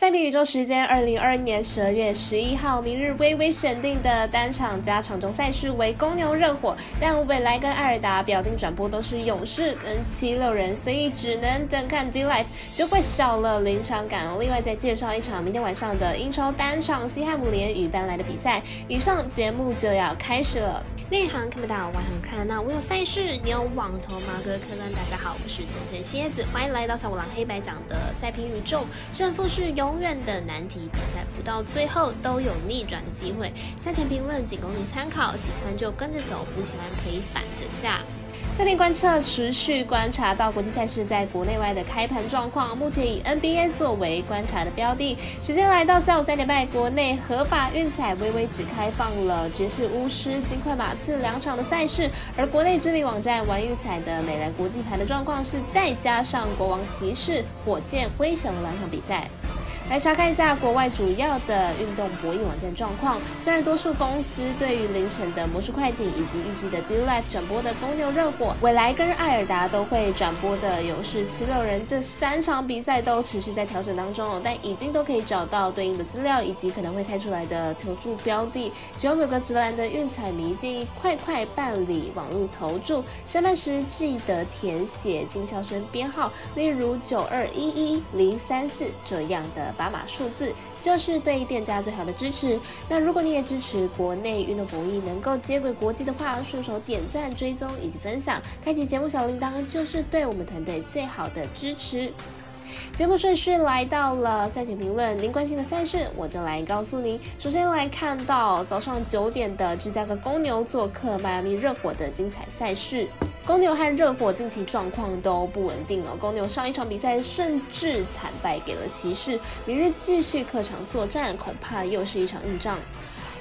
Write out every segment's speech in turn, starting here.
赛评宇宙时间，二零二二年十二月十一号，明日微微选定的单场加场中赛事为公牛热火，但未来跟艾尔达表定转播都是勇士跟七六人，所以只能等看 D Life 就会少了临场感。另外再介绍一场明天晚上的英超单场西汉姆联与班莱的比赛。以上节目就要开始了，内行看不到，外行看那我有赛事，你有网头马哥客官。大家好，我是甜甜蝎子，欢迎来到小五郎黑白讲的赛评宇宙，胜负是由。永远的难题比赛不到最后都有逆转的机会。赛前评论仅供你参考，喜欢就跟着走，不喜欢可以反着下。赛面观测持续观察到国际赛事在国内外的开盘状况，目前以 NBA 作为观察的标的。时间来到下午三点半，国内合法运彩微微只开放了爵士巫师、金块马刺两场的赛事，而国内知名网站玩运彩的美兰国际牌的状况是再加上国王骑士、火箭灰熊两场比赛。来查看一下国外主要的运动博弈网站状况。虽然多数公司对于凌晨的魔术快艇以及预计的 D Live 转播的公牛热火、未来跟艾尔达都会转播的勇士七六人这三场比赛都持续在调整当中哦，但已经都可以找到对应的资料以及可能会开出来的投注标的。喜欢有个直男的运彩迷建议快快办理网络投注，申办时记得填写经销商编号，例如九二一一零三四这样的。码码数字就是对店家最好的支持。那如果你也支持国内运动博弈能够接轨国际的话，顺手点赞、追踪以及分享，开启节目小铃铛，就是对我们团队最好的支持。节目顺序来到了赛前评论，您关心的赛事我就来告诉您。首先来看到早上九点的芝加哥公牛做客迈阿密热火的精彩赛事。公牛和热火近期状况都不稳定哦。公牛上一场比赛甚至惨败给了骑士，明日继续客场作战，恐怕又是一场硬仗。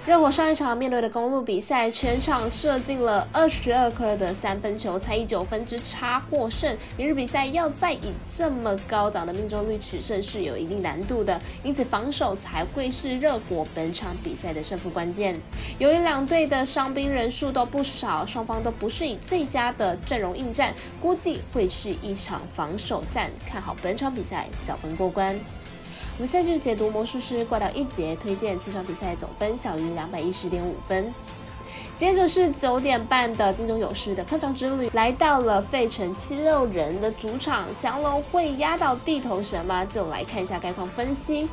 热火上一场面对的公路比赛，全场射进了二十二颗的三分球，才以九分之差获胜。明日比赛要再以这么高档的命中率取胜是有一定难度的，因此防守才会是热火本场比赛的胜负关键。由于两队的伤兵人数都不少，双方都不是以最佳的阵容应战，估计会是一场防守战。看好本场比赛小分过关。我们下去解读魔术师挂掉一节，推荐这场比赛总分小于两百一十点五分。接着是九点半的金州勇士的客场之旅，来到了费城七六人的主场，降龙会压倒地头蛇吗？就来看一下概况分析。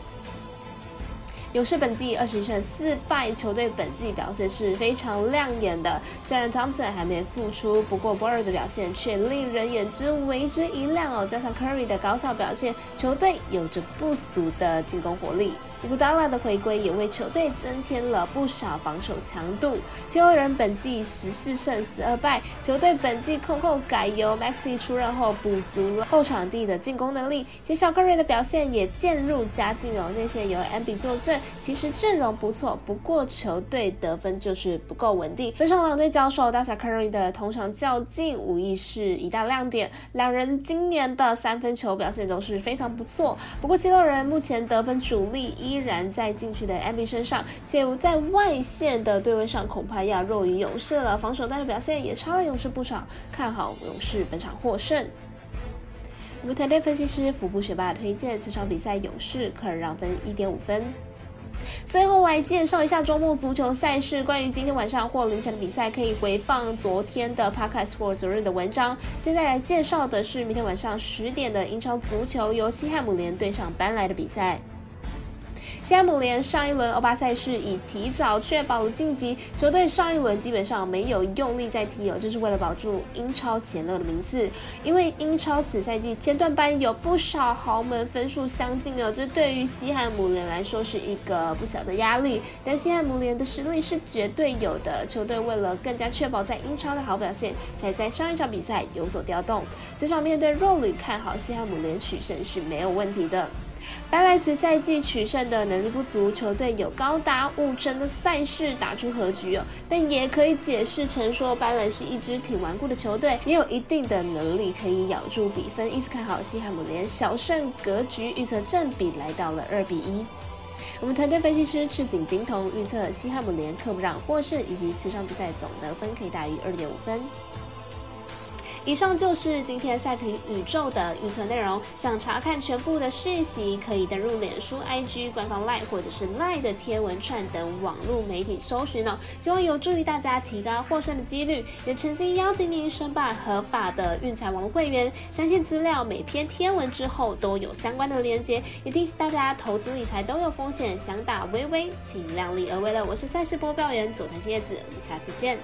勇士本季二十胜四败，球队本季表现是非常亮眼的。虽然 Thompson 还没复出，不过 b o r 的表现却令人眼之为之一亮哦。加上 Curry 的高效表现，球队有着不俗的进攻火力。古达拉的回归也为球队增添了不少防守强度。七六人本季十四胜十二败，球队本季控后改由 Maxi 出任后，补足了后场地的进攻能力。且小克瑞的表现也渐入佳境哦。那些由 M B 坐镇，其实阵容不错，不过球队得分就是不够稳定。本场两队交手，大小克瑞的同场较劲，无疑是一大亮点。两人今年的三分球表现都是非常不错。不过七六人目前得分主力依然在禁区的 M B 身上，且在外线的对位上恐怕要弱于勇士了。防守端的表现也差了勇士不少，看好勇士本场获胜。我们团队分析师福布学霸推荐这场比赛勇士可让分一点五分。最后来介绍一下周末足球赛事，关于今天晚上或凌晨的比赛，可以回放昨天的 Podcast for 昨日的文章。现在来介绍的是明天晚上十点的英超足球，由西汉姆联对上班来的比赛。西汉姆联上一轮欧巴赛事已提早确保了晋级，球队上一轮基本上没有用力在踢哦，这是为了保住英超前六的名次。因为英超此赛季前段班有不少豪门分数相近哦，这对于西汉姆联来说是一个不小的压力。但西汉姆联的实力是绝对有的，球队为了更加确保在英超的好表现，才在上一场比赛有所调动。这场面对弱旅，看好西汉姆联取胜是没有问题的。白莱此赛季取胜的能力不足，球队有高达五成的赛事打出和局哦，但也可以解释成说白莱是一支挺顽固的球队，也有一定的能力可以咬住比分。因此看好西汉姆联小胜格局，预测正比来到了二比一。我们团队分析师赤井金童预测西汉姆联客不让获胜，以及此场比赛总得分可以大于二点五分。以上就是今天赛评宇宙的预测内容。想查看全部的讯息，可以登入脸书、IG 官方 Line 或者是 Line 的天文串等网络媒体搜寻哦。希望有助于大家提高获胜的几率，也诚心邀请您申办合法的运财网络会员。相信资料每篇天文之后都有相关的连接，也提醒大家投资理财都有风险，想打微微请量力而为了。我是赛事播报员佐藤叶子，我们下次见。